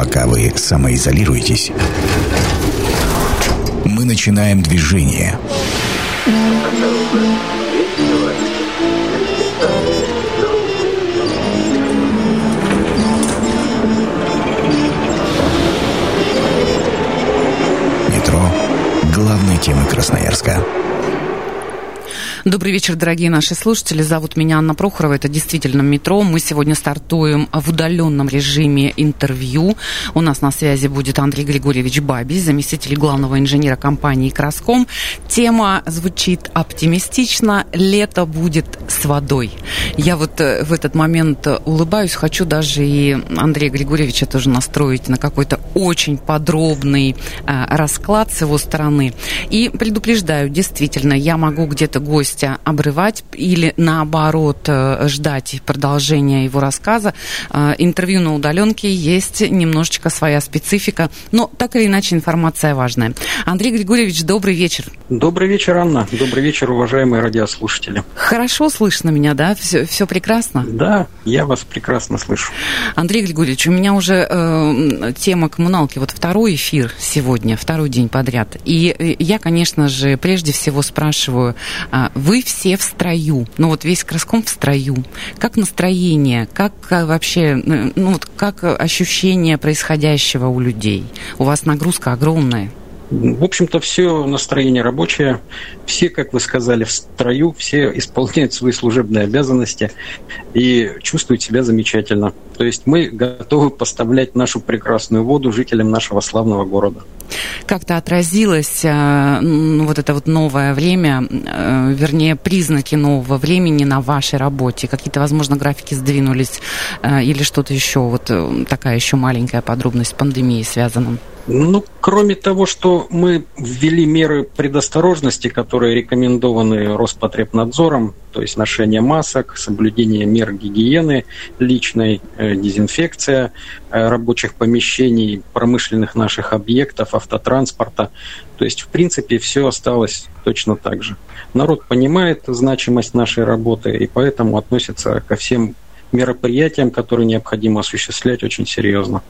Пока вы самоизолируетесь, мы начинаем движение. Метро – главной темы Красноярска. Добрый вечер, дорогие наши слушатели. Зовут меня Анна Прохорова. Это действительно метро. Мы сегодня стартуем в удаленном режиме интервью. У нас на связи будет Андрей Григорьевич Баби, заместитель главного инженера компании «Краском». Тема звучит оптимистично. Лето будет с водой. Я вот э, в этот момент улыбаюсь. Хочу даже и Андрея Григорьевича тоже настроить на какой-то очень подробный э, расклад с его стороны. И предупреждаю, действительно, я могу где-то гость гостя обрывать или наоборот э, ждать продолжения его рассказа. Э, интервью на удаленке есть немножечко своя специфика, но так или иначе информация важная. Андрей Григорьевич, добрый вечер. Добрый вечер, Анна. Добрый вечер, уважаемые радиослушатели. Хорошо слышно меня, да? Все, все прекрасно? Да, я вас прекрасно слышу. Андрей Григорьевич, у меня уже э, тема коммуналки, вот второй эфир сегодня, второй день подряд. И э, я, конечно же, прежде всего спрашиваю, а, вы все в строю, ну вот весь Краском в строю. Как настроение, как э, вообще, э, ну вот как ощущение происходящего у людей? У вас нагрузка огромная. В общем-то, все настроение рабочее. Все, как вы сказали, в строю, все исполняют свои служебные обязанности и чувствуют себя замечательно. То есть мы готовы поставлять нашу прекрасную воду жителям нашего славного города. Как-то отразилось э, вот это вот новое время, э, вернее, признаки нового времени на вашей работе? Какие-то, возможно, графики сдвинулись э, или что-то еще? Вот такая еще маленькая подробность с пандемией связана? Ну, кроме того, что мы ввели меры предосторожности, которые рекомендованы Роспотребнадзором, то есть ношение масок, соблюдение мер гигиены личной, э, дезинфекция э, рабочих помещений, промышленных наших объектов, автотранспорта. То есть, в принципе, все осталось точно так же. Народ понимает значимость нашей работы и поэтому относится ко всем мероприятиям, которые необходимо осуществлять, очень серьезно.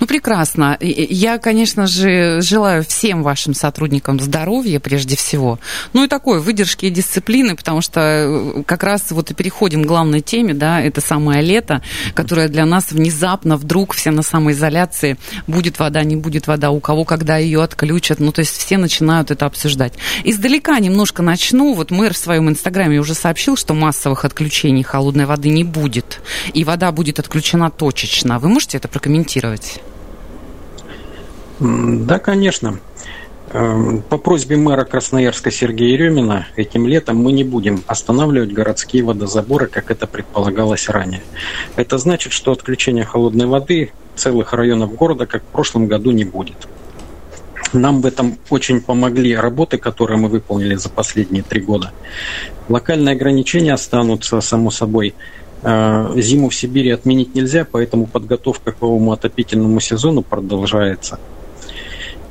Ну, прекрасно. Я, конечно же, желаю всем вашим сотрудникам здоровья прежде всего. Ну и такой выдержки и дисциплины, потому что э, как раз вот и переходим к главной теме, да, это самое лето, которое для нас внезапно вдруг все на самоизоляции, будет вода, не будет вода, у кого когда ее отключат, ну то есть все начинают это обсуждать. Издалека немножко начну. Вот мэр в своем инстаграме уже сообщил, что массовых отключений холодной воды не будет, и вода будет отключена точечно. Вы можете это прокомментировать? Делать? Да, конечно. Эм, по просьбе мэра Красноярска Сергея Еремина этим летом мы не будем останавливать городские водозаборы, как это предполагалось ранее. Это значит, что отключения холодной воды целых районов города, как в прошлом году, не будет. Нам в этом очень помогли работы, которые мы выполнили за последние три года. Локальные ограничения останутся, само собой, зиму в Сибири отменить нельзя, поэтому подготовка к новому отопительному сезону продолжается.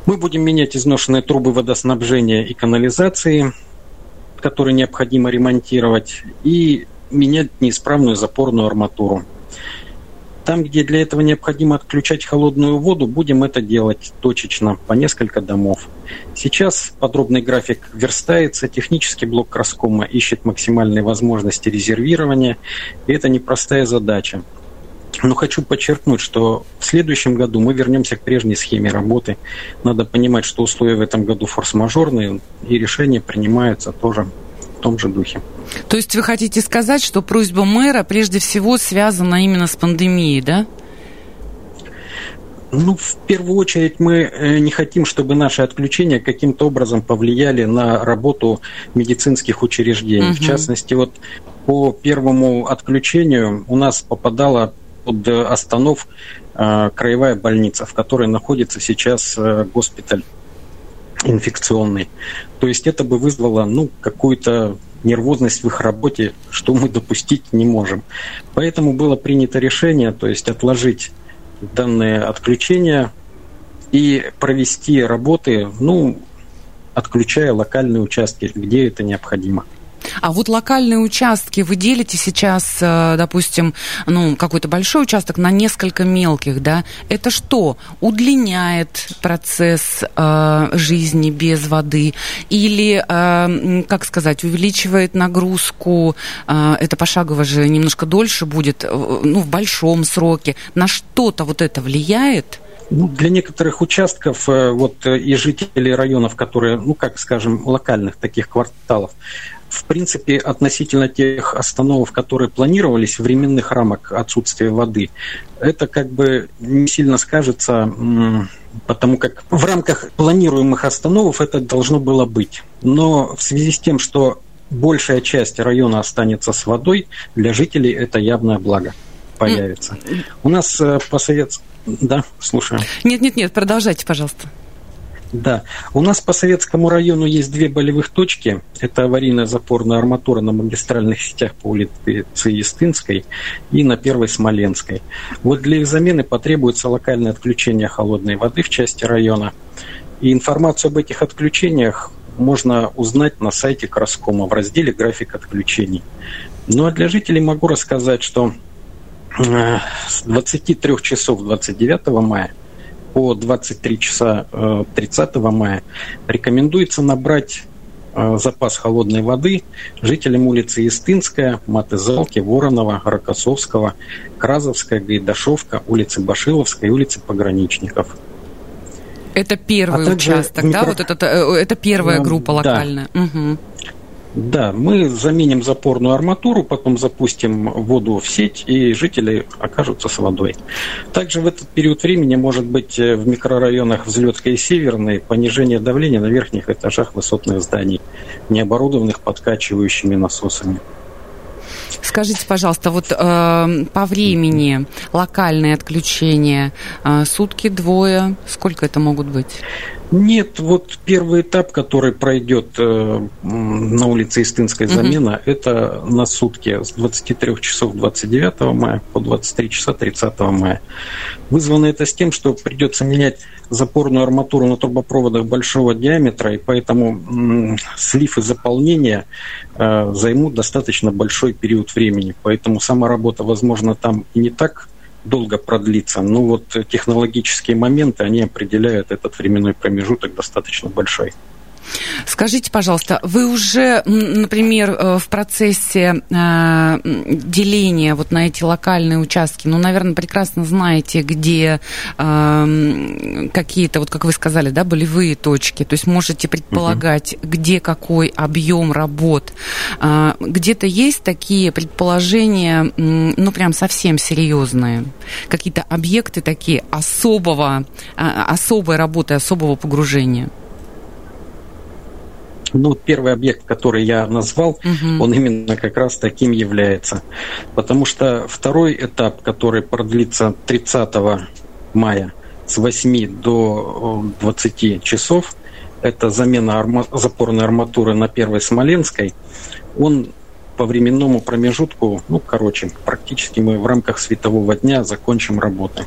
Мы будем менять изношенные трубы водоснабжения и канализации, которые необходимо ремонтировать, и менять неисправную запорную арматуру. Там, где для этого необходимо отключать холодную воду, будем это делать точечно, по несколько домов. Сейчас подробный график верстается, технический блок Краскома ищет максимальные возможности резервирования, и это непростая задача. Но хочу подчеркнуть, что в следующем году мы вернемся к прежней схеме работы. Надо понимать, что условия в этом году форс-мажорные, и решения принимаются тоже в том же духе. То есть вы хотите сказать, что просьба мэра прежде всего связана именно с пандемией, да? Ну, в первую очередь мы э, не хотим, чтобы наши отключения каким-то образом повлияли на работу медицинских учреждений. Угу. В частности, вот по первому отключению у нас попадала под останов э, краевая больница, в которой находится сейчас э, госпиталь инфекционный. То есть это бы вызвало ну, какую-то нервозность в их работе, что мы допустить не можем. Поэтому было принято решение, то есть отложить данное отключение и провести работы, ну, отключая локальные участки, где это необходимо. А вот локальные участки вы делите сейчас, э, допустим, ну, какой-то большой участок на несколько мелких, да? Это что? Удлиняет процесс э, жизни без воды? Или, э, как сказать, увеличивает нагрузку? Э, это пошагово же немножко дольше будет, э, ну, в большом сроке. На что-то вот это влияет? Ну, для некоторых участков э, вот и жителей районов, которые, ну, как скажем, локальных таких кварталов, в принципе, относительно тех остановок, которые планировались, временных рамок отсутствия воды, это как бы не сильно скажется, потому как в рамках планируемых остановок это должно было быть. Но в связи с тем, что большая часть района останется с водой, для жителей это явное благо появится. У нас э, по советскому да, слушаю. Нет, нет, нет, продолжайте, пожалуйста. Да. У нас по Советскому району есть две болевых точки. Это аварийная запорная арматура на магистральных сетях по улице Естинской и на Первой Смоленской. Вот для их замены потребуется локальное отключение холодной воды в части района. И информацию об этих отключениях можно узнать на сайте Краскома в разделе «График отключений». Ну а для жителей могу рассказать, что Э, с 23 часов 29 мая по 23 часа 30 э, мая рекомендуется набрать э, запас холодной воды жителям улицы Истинская, Матызалки, Воронова, Рокоссовского, Кразовская, Гайдашовка, улицы Башиловской и улицы Пограничников. Это первый а участок, микро... да? Вот это, это первая группа локальная. Да. Угу. Да, мы заменим запорную арматуру, потом запустим воду в сеть, и жители окажутся с водой. Также в этот период времени может быть э, в микрорайонах Взлетской и Северной понижение давления на верхних этажах высотных зданий, не оборудованных подкачивающими насосами. Скажите, пожалуйста, вот э, по времени локальные отключения э, сутки, двое, сколько это могут быть? Нет, вот первый этап, который пройдет э, на улице Истинская замена, угу. это на сутки с 23 часов 29 мая по 23 часа 30 мая. Вызвано это с тем, что придется менять запорную арматуру на трубопроводах большого диаметра, и поэтому слив и заполнение э, займут достаточно большой период времени. Поэтому сама работа, возможно, там не так долго продлится. Но вот технологические моменты, они определяют этот временной промежуток достаточно большой. Скажите, пожалуйста, вы уже, например, э, в процессе э, деления вот на эти локальные участки, ну, наверное, прекрасно знаете, где э, какие-то, вот как вы сказали, да, болевые точки, то есть можете предполагать, угу. где какой объем работ. Где-то есть такие предположения, ну, прям совсем серьезные, какие-то объекты такие особого, особой работы, особого погружения? Ну, первый объект, который я назвал, угу. он именно как раз таким является. Потому что второй этап, который продлится 30 мая с 8 до 20 часов, это замена арма... запорной арматуры на первой Смоленской, он по временному промежутку, ну, короче, практически мы в рамках светового дня закончим работы.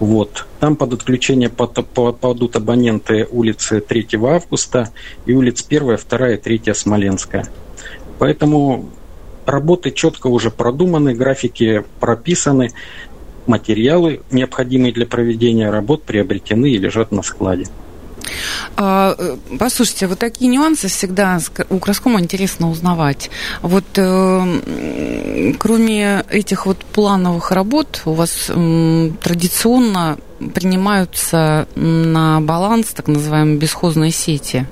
Вот. Там под отключение попадут абоненты улицы 3 августа и улиц 1, 2 и 3 Смоленская. Поэтому работы четко уже продуманы, графики прописаны, материалы, необходимые для проведения работ, приобретены и лежат на складе. А, э, послушайте, вот такие нюансы всегда у Краскома интересно узнавать. Вот э, кроме этих вот плановых работ у вас э, традиционно принимаются на баланс так называемые бесхозные сети.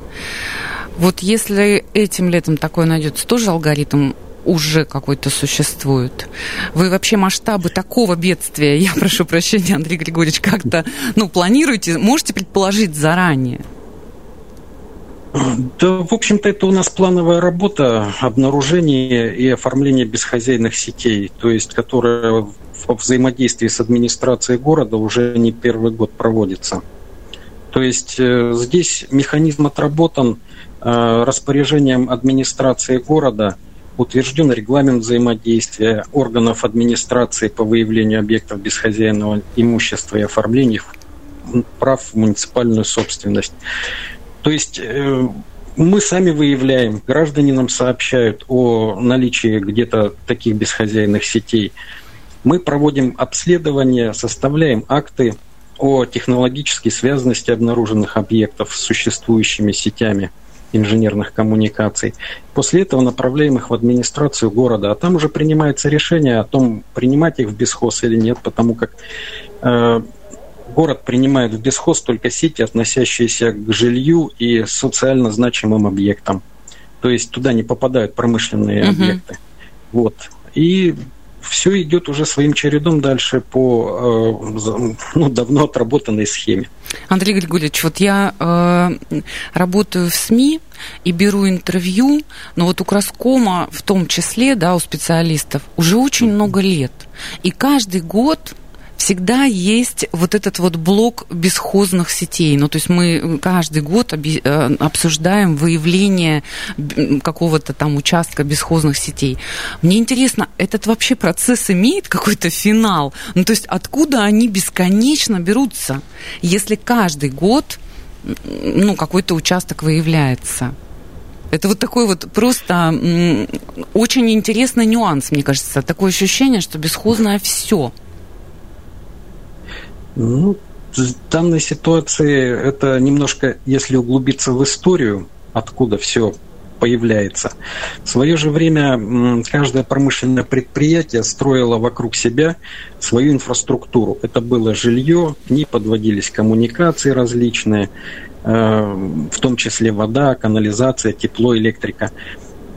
Вот если этим летом такое найдется, тоже алгоритм уже какой-то существует. Вы вообще масштабы такого бедствия, я прошу прощения, Андрей Григорьевич, как-то ну, планируете, можете предположить заранее? Да, в общем-то, это у нас плановая работа обнаружение и оформление бесхозяйных сетей, то есть которая в взаимодействии с администрацией города уже не первый год проводится. То есть э, здесь механизм отработан э, распоряжением администрации города – утвержден регламент взаимодействия органов администрации по выявлению объектов бесхозяйного имущества и оформлению прав в муниципальную собственность. То есть э, мы сами выявляем, граждане нам сообщают о наличии где-то таких бесхозяйных сетей. Мы проводим обследование, составляем акты о технологической связанности обнаруженных объектов с существующими сетями инженерных коммуникаций. После этого направляем их в администрацию города, а там уже принимается решение о том, принимать их в бесхоз или нет, потому как э, город принимает в бесхоз только сети, относящиеся к жилью и социально значимым объектам. То есть туда не попадают промышленные угу. объекты. Вот. И все идет уже своим чередом дальше по э, ну, давно отработанной схеме. Андрей Григорьевич, вот я э, работаю в СМИ и беру интервью, но вот у Краскома в том числе, да, у специалистов, уже очень много лет. И каждый год всегда есть вот этот вот блок бесхозных сетей. Ну, то есть мы каждый год э, обсуждаем выявление какого-то там участка бесхозных сетей. Мне интересно, этот вообще процесс имеет какой-то финал? Ну, то есть откуда они бесконечно берутся, если каждый год ну, какой-то участок выявляется? Это вот такой вот просто очень интересный нюанс, мне кажется. Такое ощущение, что бесхозное все – ну, в данной ситуации это немножко, если углубиться в историю, откуда все появляется. В свое же время каждое промышленное предприятие строило вокруг себя свою инфраструктуру. Это было жилье, к ней подводились коммуникации различные, э, в том числе вода, канализация, тепло, электрика.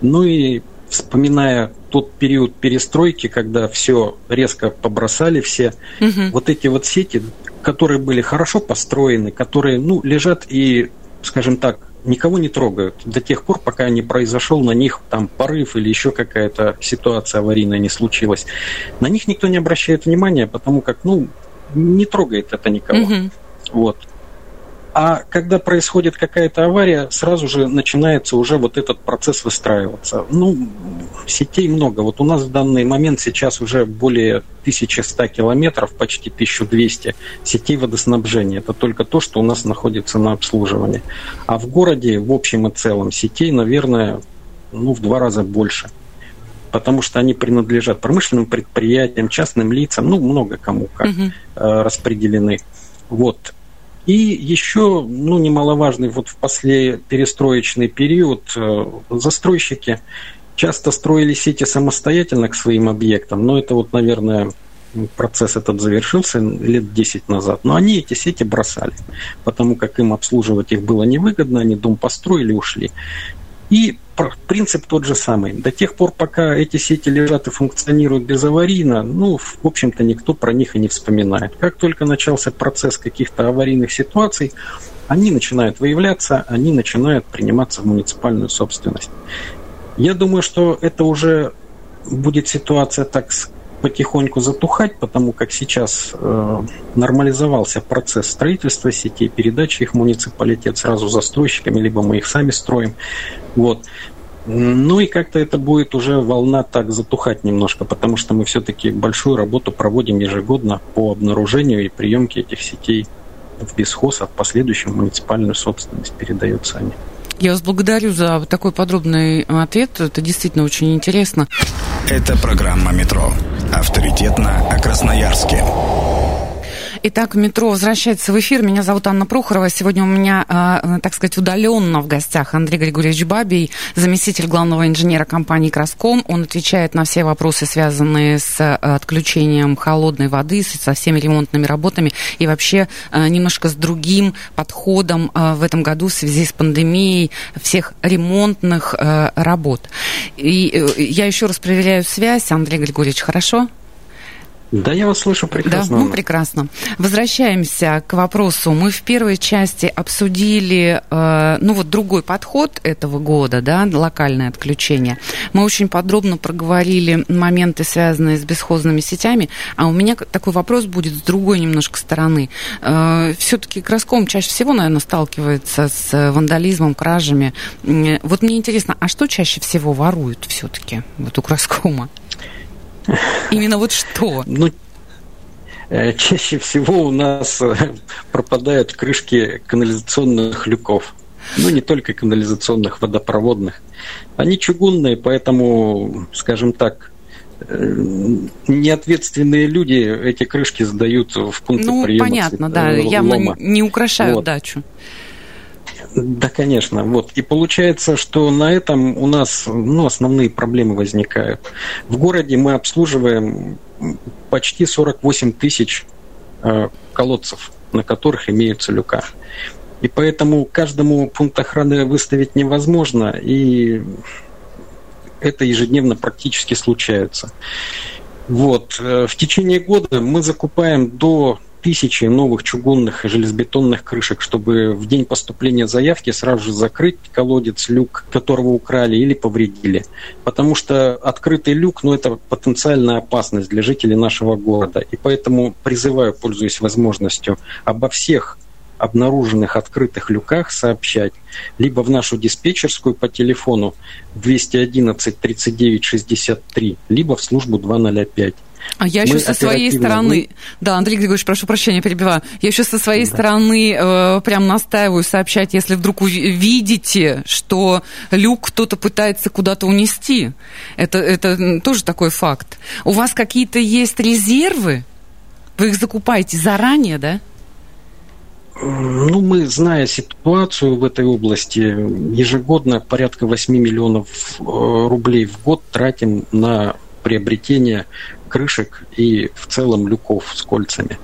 Ну и вспоминая тот период перестройки, когда все резко побросали все, угу. вот эти вот сети, которые были хорошо построены, которые, ну, лежат и, скажем так, никого не трогают до тех пор, пока не произошел на них там порыв или еще какая-то ситуация аварийная не случилась. На них никто не обращает внимания, потому как, ну, не трогает это никого. Угу. Вот. А когда происходит какая-то авария, сразу же начинается уже вот этот процесс выстраиваться. Ну, сетей много. Вот у нас в данный момент сейчас уже более 1100 километров, почти 1200 сетей водоснабжения. Это только то, что у нас находится на обслуживании. А в городе в общем и целом сетей, наверное, ну, в два раза больше потому что они принадлежат промышленным предприятиям, частным лицам, ну, много кому как угу. распределены. Вот. И еще, ну, немаловажный, вот в после перестроечный период э, застройщики часто строили сети самостоятельно к своим объектам, но это вот, наверное, процесс этот завершился лет 10 назад, но они эти сети бросали, потому как им обслуживать их было невыгодно, они дом построили, ушли. И принцип тот же самый. До тех пор, пока эти сети лежат и функционируют безаварийно, ну, в общем-то, никто про них и не вспоминает. Как только начался процесс каких-то аварийных ситуаций, они начинают выявляться, они начинают приниматься в муниципальную собственность. Я думаю, что это уже будет ситуация так потихоньку затухать, потому как сейчас э, нормализовался процесс строительства сетей, передачи их в муниципалитет сразу застройщиками, либо мы их сами строим. Вот. Ну и как-то это будет уже волна так затухать немножко, потому что мы все-таки большую работу проводим ежегодно по обнаружению и приемке этих сетей в бесхоз, а в последующем муниципальную собственность передаются они. Я вас благодарю за такой подробный ответ. Это действительно очень интересно. Это программа «Метро». Авторитетно о Красноярске. Итак, метро возвращается в эфир. Меня зовут Анна Прохорова. Сегодня у меня, э, так сказать, удаленно в гостях Андрей Григорьевич Бабий, заместитель главного инженера компании «Краском». Он отвечает на все вопросы, связанные с э, отключением холодной воды, со всеми ремонтными работами и вообще э, немножко с другим подходом в этом году в связи с пандемией всех ремонтных работ. И я еще раз проверяю связь. Андрей Григорьевич, хорошо? Да, я вас слышу прекрасно. Да, ну прекрасно. Возвращаемся к вопросу. Мы в первой части обсудили, э, ну вот другой подход этого года, да, локальное отключение. Мы очень подробно проговорили моменты, связанные с бесхозными сетями. А у меня такой вопрос будет с другой немножко стороны. Э, все-таки Краском чаще всего, наверное, сталкивается с вандализмом, кражами. Вот мне интересно, а что чаще всего воруют все-таки вот у Краскома? Именно вот что? Ну, э, чаще всего у нас э, пропадают крышки канализационных люков. Ну, не только канализационных, водопроводных. Они чугунные, поэтому, скажем так, э, неответственные люди эти крышки сдают в пункты ну, приема. понятно, да, явно не украшают вот. дачу. Да, конечно. Вот. И получается, что на этом у нас ну, основные проблемы возникают. В городе мы обслуживаем почти 48 тысяч э, колодцев, на которых имеются люка. И поэтому каждому пункт охраны выставить невозможно, и это ежедневно практически случается. Вот. Э, в течение года мы закупаем до тысячи новых чугунных и железобетонных крышек, чтобы в день поступления заявки сразу же закрыть колодец, люк, которого украли или повредили. Потому что открытый люк, ну, это потенциальная опасность для жителей нашего города. И поэтому призываю, пользуясь возможностью, обо всех обнаруженных открытых люках сообщать либо в нашу диспетчерскую по телефону 211 39 63, либо в службу 205. А я еще со своей стороны, да, Андрей Григорьевич, прошу прощения, перебиваю. Я еще со своей да. стороны э, прям настаиваю сообщать, если вдруг видите, что люк кто-то пытается куда-то унести. Это, это тоже такой факт. У вас какие-то есть резервы? Вы их закупаете заранее, да? Ну, мы, зная ситуацию в этой области, ежегодно порядка 8 миллионов э, рублей в год тратим на приобретение крышек и в целом люков с кольцами.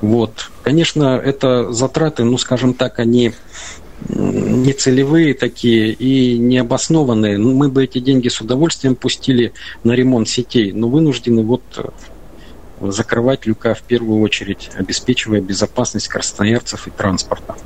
Вот. Конечно, это затраты, ну, скажем так, они не целевые такие и необоснованные. Ну, мы бы эти деньги с удовольствием пустили на ремонт сетей, но вынуждены вот закрывать люка в первую очередь, обеспечивая безопасность красноярцев и транспорта.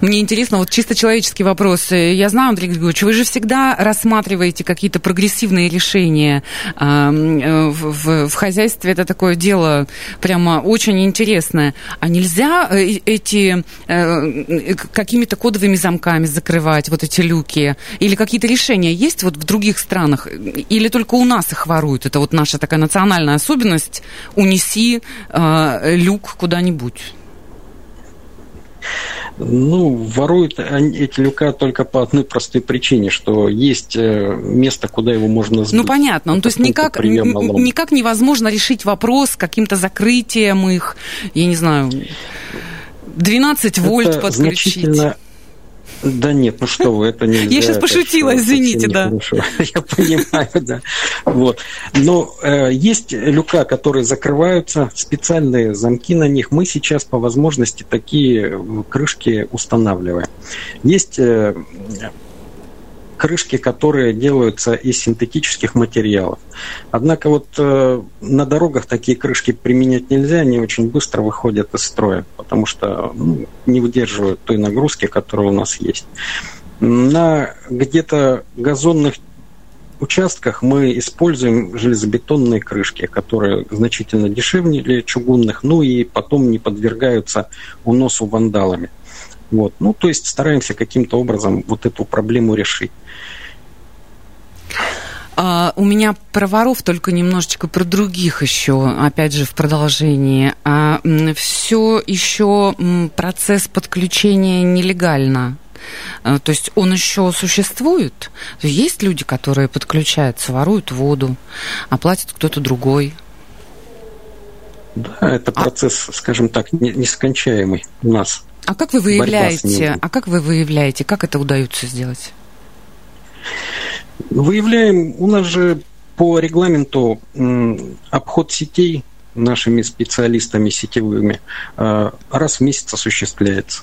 Мне интересно, вот чисто человеческий вопрос. Я знаю, Андрей Григорьевич, вы же всегда рассматриваете какие-то прогрессивные решения э, в, в хозяйстве. Это такое дело прямо очень интересное. А нельзя э, эти э, какими-то кодовыми замками закрывать вот эти люки? Или какие-то решения есть вот в других странах? Или только у нас их воруют? Это вот наша такая национальная особенность. Унеси люк куда-нибудь. Ну, воруют эти люка только по одной простой причине, что есть э, место, куда его можно сбыть. Ну, понятно. Ну, то есть никак, никак невозможно решить вопрос каким-то закрытием их, я не знаю, 12 вольт Это подключить. Значительно да нет, ну что вы, это нельзя. Я сейчас пошутила, извините, да. Я понимаю, да. Вот. Но э, есть люка, которые закрываются, специальные замки на них. Мы сейчас по возможности такие крышки устанавливаем. Есть э, крышки, которые делаются из синтетических материалов. Однако вот э, на дорогах такие крышки применять нельзя, они очень быстро выходят из строя, потому что ну, не выдерживают той нагрузки, которая у нас есть. На где-то газонных участках мы используем железобетонные крышки, которые значительно дешевле чугунных, ну и потом не подвергаются уносу вандалами. Вот. Ну, то есть стараемся каким-то образом вот эту проблему решить. Uh, у меня про воров только немножечко про других еще, опять же, в продолжении. А, все еще процесс подключения нелегально. Uh, то есть он еще существует. Есть люди, которые подключаются, воруют воду, а платит кто-то другой. Да, это а процесс, а... скажем так, нескончаемый у нас. А как вы выявляете, а как вы выявляете, как это удается сделать? Выявляем, у нас же по регламенту обход сетей нашими специалистами сетевыми а, раз в месяц осуществляется.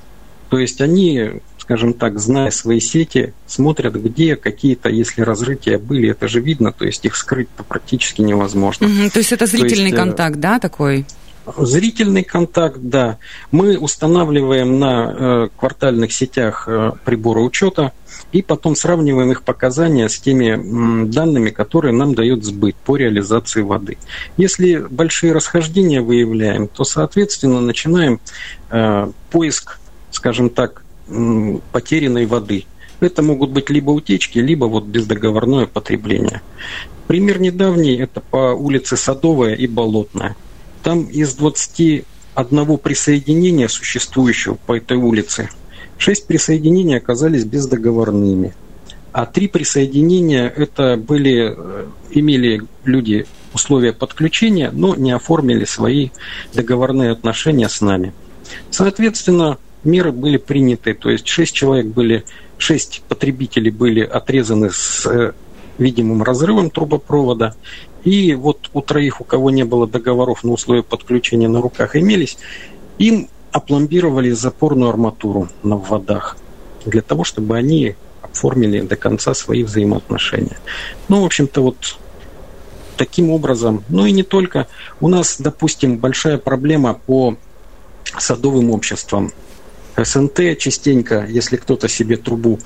То есть они, скажем так, зная свои сети, смотрят, где какие-то, если разрытия были, это же видно, то есть их скрыть практически невозможно. Угу, то есть это зрительный есть, э, контакт, да, такой? Зрительный контакт, да. Мы устанавливаем на э, квартальных сетях э, приборы учета и потом сравниваем их показания с теми м, данными, которые нам дает сбыт по реализации воды. Если большие расхождения выявляем, то, соответственно, начинаем э, поиск, скажем так, потерянной воды. Это могут быть либо утечки, либо вот бездоговорное потребление. Пример недавний – это по улице Садовая и Болотная. Там из 21 присоединения существующего по этой улице Шесть присоединений оказались бездоговорными. А три присоединения это были, э, имели люди условия подключения, но не оформили свои договорные отношения с нами. Соответственно, меры были приняты, то есть шесть человек были, шесть потребителей были отрезаны с э, видимым разрывом трубопровода, и вот у троих, у кого не было договоров на условия подключения на руках имелись, им опломбировали запорную арматуру на водах для того, чтобы они оформили до конца свои взаимоотношения. Ну, в общем-то, вот таким образом, ну и не только. У нас, допустим, большая проблема по садовым обществам. СНТ частенько, если кто-то себе трубу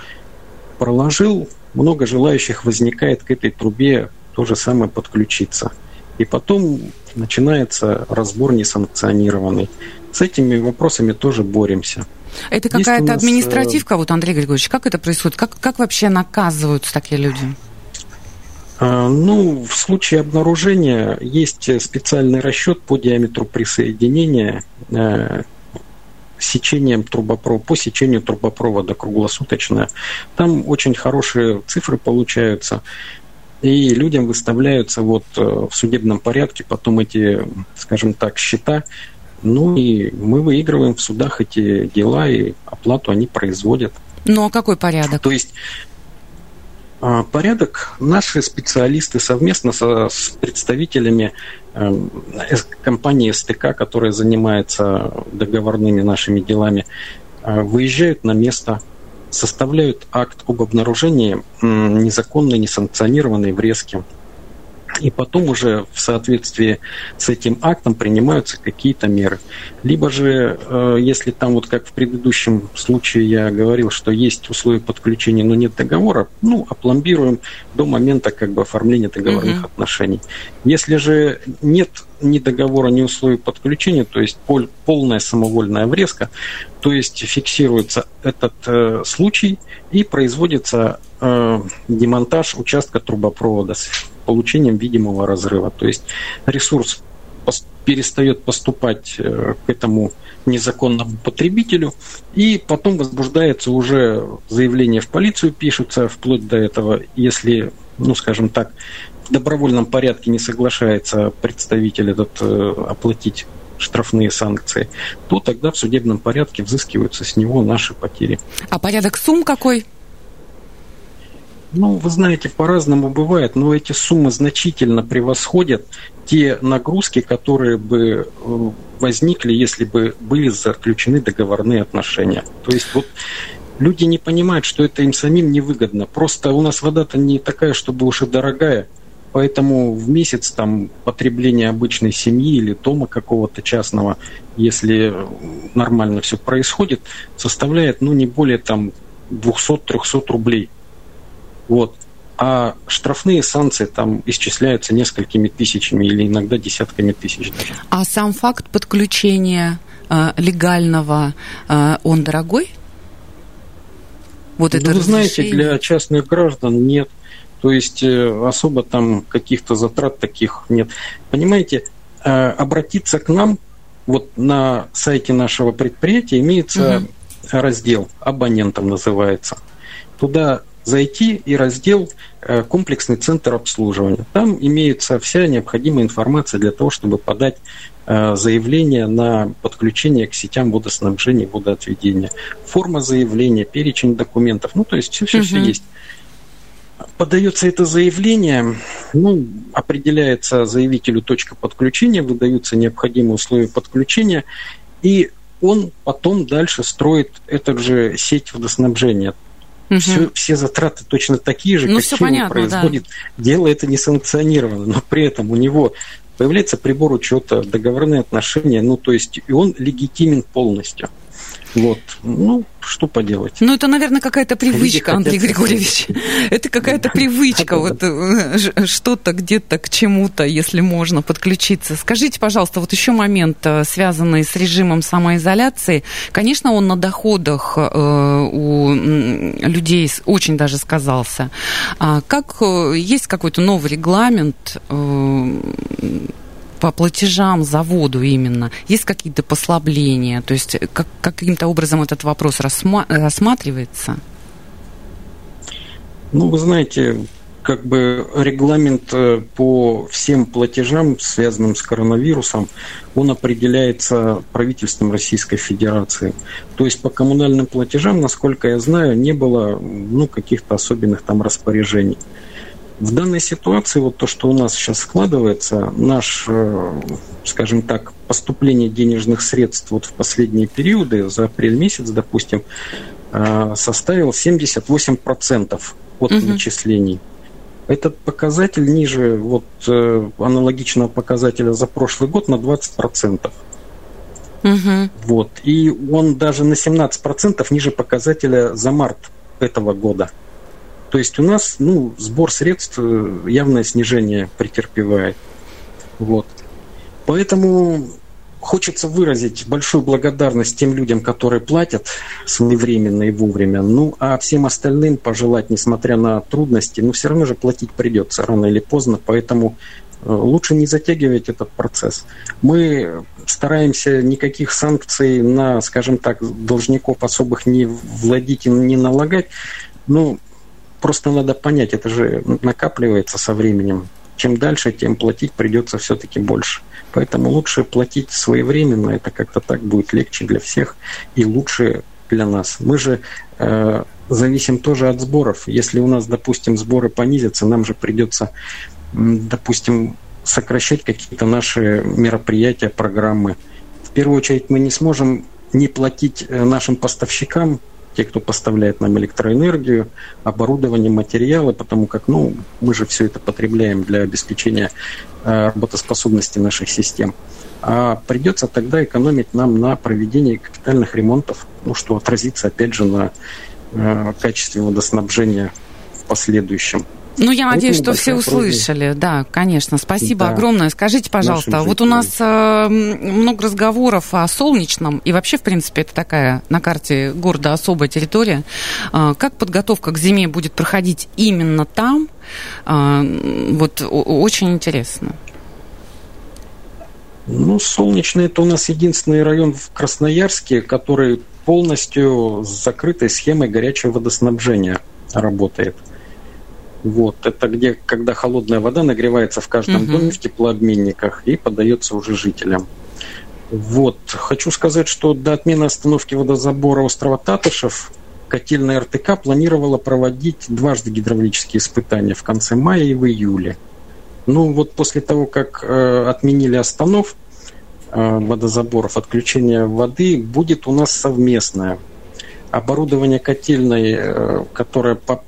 проложил, много желающих возникает к этой трубе то же самое подключиться. И потом начинается разбор несанкционированный. С этими вопросами тоже боремся. Это какая-то нас... административка, вот, Андрей Григорьевич, как это происходит? Как, как вообще наказываются такие люди? А, ну, в случае обнаружения есть специальный расчет по диаметру присоединения э, сечением трубопровода, по сечению трубопровода круглосуточно. Там очень хорошие цифры получаются. И людям выставляются вот э, в судебном порядке потом эти, скажем так, счета. Ну и мы выигрываем в судах эти дела, и оплату они производят. Ну а какой порядок? То есть а, Порядок наши специалисты совместно со, с представителями компании СТК, которая занимается договорными нашими делами, э, выезжают на место, составляют акт об обнаружении незаконной, несанкционированной врезки и потом уже в соответствии с этим актом принимаются какие-то меры. Либо же, э, если там вот как в предыдущем случае я говорил, что есть условия подключения, но нет договора, ну, опломбируем до момента как бы оформления договорных угу. отношений. Если же нет ни договора, ни условий подключения, то есть пол, полная самовольная врезка, то есть фиксируется этот э, случай и производится э, демонтаж участка трубопровода получением видимого разрыва. То есть ресурс перестает поступать э, к этому незаконному потребителю, и потом возбуждается уже заявление в полицию, пишется вплоть до этого, если, ну, скажем так, в добровольном порядке не соглашается представитель этот э, оплатить штрафные санкции, то тогда в судебном порядке взыскиваются с него наши потери. А порядок сумм какой? Ну, вы знаете, по-разному бывает, но эти суммы значительно превосходят те нагрузки, которые бы э, возникли, если бы были заключены договорные отношения. То есть вот люди не понимают, что это им самим невыгодно. Просто у нас вода-то не такая, чтобы уж и дорогая. Поэтому в месяц там потребление обычной семьи или дома какого-то частного, если нормально все происходит, составляет ну, не более там 200-300 рублей. Вот. А штрафные санкции там исчисляются несколькими тысячами или иногда десятками тысяч даже. А сам факт подключения э, легального, э, он дорогой? Вот ну, это вы знаете, для частных граждан нет. То есть э, особо там каких-то затрат таких нет. Понимаете, э, обратиться к нам вот на сайте нашего предприятия имеется угу. раздел абонентам называется. Туда зайти и раздел э, «Комплексный центр обслуживания». Там имеется вся необходимая информация для того, чтобы подать э, заявление на подключение к сетям водоснабжения и водоотведения. Форма заявления, перечень документов, ну, то есть все-все-все угу. есть. Подается это заявление, ну, определяется заявителю точка подключения, выдаются необходимые условия подключения, и он потом дальше строит эту же сеть водоснабжения. Угу. Все, все затраты точно такие же, ну, какие понятно, он производит. Да. Дело это несанкционировано, но при этом у него появляется прибор учета, договорные отношения, ну то есть и он легитимен полностью. Вот. Ну, что поделать. Ну, это, наверное, какая-то привычка, Андрей Григорьевич. Это какая-то привычка, вот э, что-то где-то к чему-то, если можно подключиться. Скажите, пожалуйста, вот еще момент, э, связанный с режимом самоизоляции. Конечно, он на доходах э, у людей очень даже сказался. А как есть какой-то новый регламент по платежам за воду именно, есть какие-то послабления? То есть как, каким-то образом этот вопрос рассма- рассматривается? Ну, вы знаете, как бы регламент э, по всем платежам, связанным с коронавирусом, он определяется правительством Российской Федерации. То есть по коммунальным платежам, насколько я знаю, не было ну, каких-то особенных там распоряжений. В данной ситуации, вот то, что у нас сейчас складывается, наш, э, скажем так, поступление денежных средств вот в последние периоды, за апрель месяц, допустим, э, составил 78% от угу. начислений. Этот показатель ниже вот, э, аналогичного показателя за прошлый год на 20%. Угу. Вот. И он даже на 17% ниже показателя за март этого года. То есть у нас ну, сбор средств э, явное снижение претерпевает. Вот. Поэтому Хочется выразить большую благодарность тем людям, которые платят своевременно и вовремя. Ну, а всем остальным пожелать, несмотря на трудности, ну, все равно же платить придется рано или поздно, поэтому э, лучше не затягивать этот процесс. Мы стараемся никаких санкций на, скажем так, должников особых не владеть и не налагать. Ну, просто надо понять, это же накапливается со временем. Чем дальше, тем платить придется все-таки больше. Поэтому лучше платить своевременно, это как-то так будет легче для всех и лучше для нас. Мы же э, зависим тоже от сборов. Если у нас, допустим, сборы понизятся, нам же придется, допустим, сокращать какие-то наши мероприятия, программы. В первую очередь мы не сможем не платить э, нашим поставщикам те, кто поставляет нам электроэнергию, оборудование, материалы, потому как ну, мы же все это потребляем для обеспечения э, работоспособности наших систем. А придется тогда экономить нам на проведении капитальных ремонтов, ну, что отразится опять же на э, качестве водоснабжения в последующем. Ну, я надеюсь, что все услышали. Просьба. Да, конечно. Спасибо да. огромное. Скажите, пожалуйста, вот у нас э, много разговоров о солнечном, и вообще, в принципе, это такая на карте города особая территория. Э, как подготовка к зиме будет проходить именно там? Э, вот очень интересно. Ну, солнечный это у нас единственный район в Красноярске, который полностью с закрытой схемой горячего водоснабжения работает. Вот, это где, когда холодная вода нагревается в каждом угу. доме в теплообменниках и подается уже жителям. Вот, хочу сказать, что до отмены остановки водозабора острова Татышев котельная РТК планировала проводить дважды гидравлические испытания в конце мая и в июле. Ну вот после того, как э, отменили останов э, водозаборов, отключение воды, будет у нас совместное. Оборудование котельной, э, которое по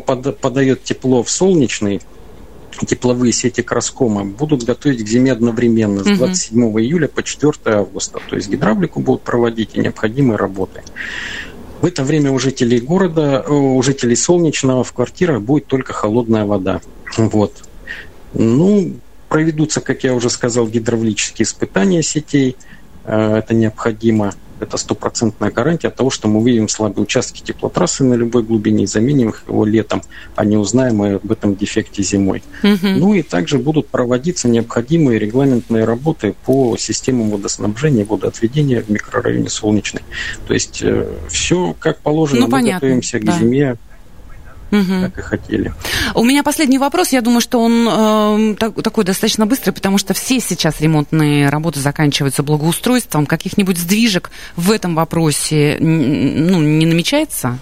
подает тепло в солнечный, тепловые сети Краскома будут готовить к зиме одновременно с 27 угу. июля по 4 августа. То есть гидравлику будут проводить и необходимые работы. В это время у жителей города, у жителей Солнечного в квартирах будет только холодная вода. Вот. Ну, проведутся, как я уже сказал, гидравлические испытания сетей. Э, это необходимо это стопроцентная гарантия того, что мы выявим слабые участки теплотрассы на любой глубине и заменим их его летом, а не узнаем об этом дефекте зимой. Угу. Ну и также будут проводиться необходимые регламентные работы по системам водоснабжения, водоотведения в микрорайоне Солнечный. То есть э, все как положено, ну, мы понятно, готовимся к да. зиме угу. как и хотели. У меня последний вопрос. Я думаю, что он э, так, такой достаточно быстрый, потому что все сейчас ремонтные работы заканчиваются благоустройством. Каких-нибудь сдвижек в этом вопросе ну, не намечается?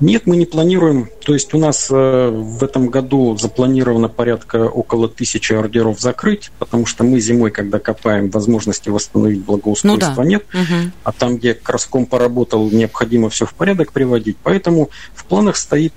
Нет, мы не планируем. То есть у нас э, в этом году запланировано порядка около тысячи ордеров закрыть, потому что мы зимой, когда копаем, возможности восстановить благоустройство ну, да. нет. Угу. А там, где Краском поработал, необходимо все в порядок приводить. Поэтому в планах стоит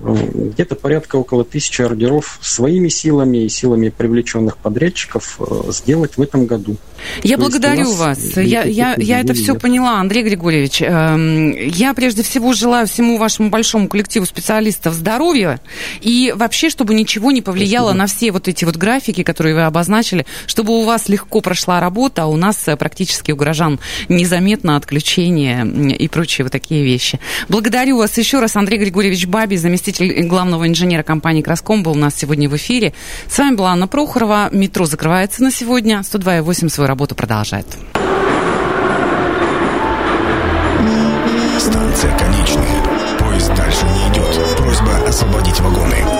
где-то порядка около тысячи ордеров своими силами и силами привлеченных подрядчиков э, сделать в этом году. Я То благодарю вас. Я, я, я это все поняла, Андрей Григорьевич. Эм, я прежде всего желаю всему вашему большому коллективу специалистов здоровья и вообще, чтобы ничего не повлияло Спасибо. на все вот эти вот графики, которые вы обозначили, чтобы у вас легко прошла работа, а у нас э, практически у горожан незаметно отключение и прочие вот такие вещи. Благодарю вас еще раз, Андрей Григорьевич Баби, заместитель заместитель главного инженера компании «Краском» был у нас сегодня в эфире. С вами была Анна Прохорова. Метро закрывается на сегодня. 102,8 свою работу продолжает. Станция конечная. Поезд дальше не идет. Просьба освободить вагоны.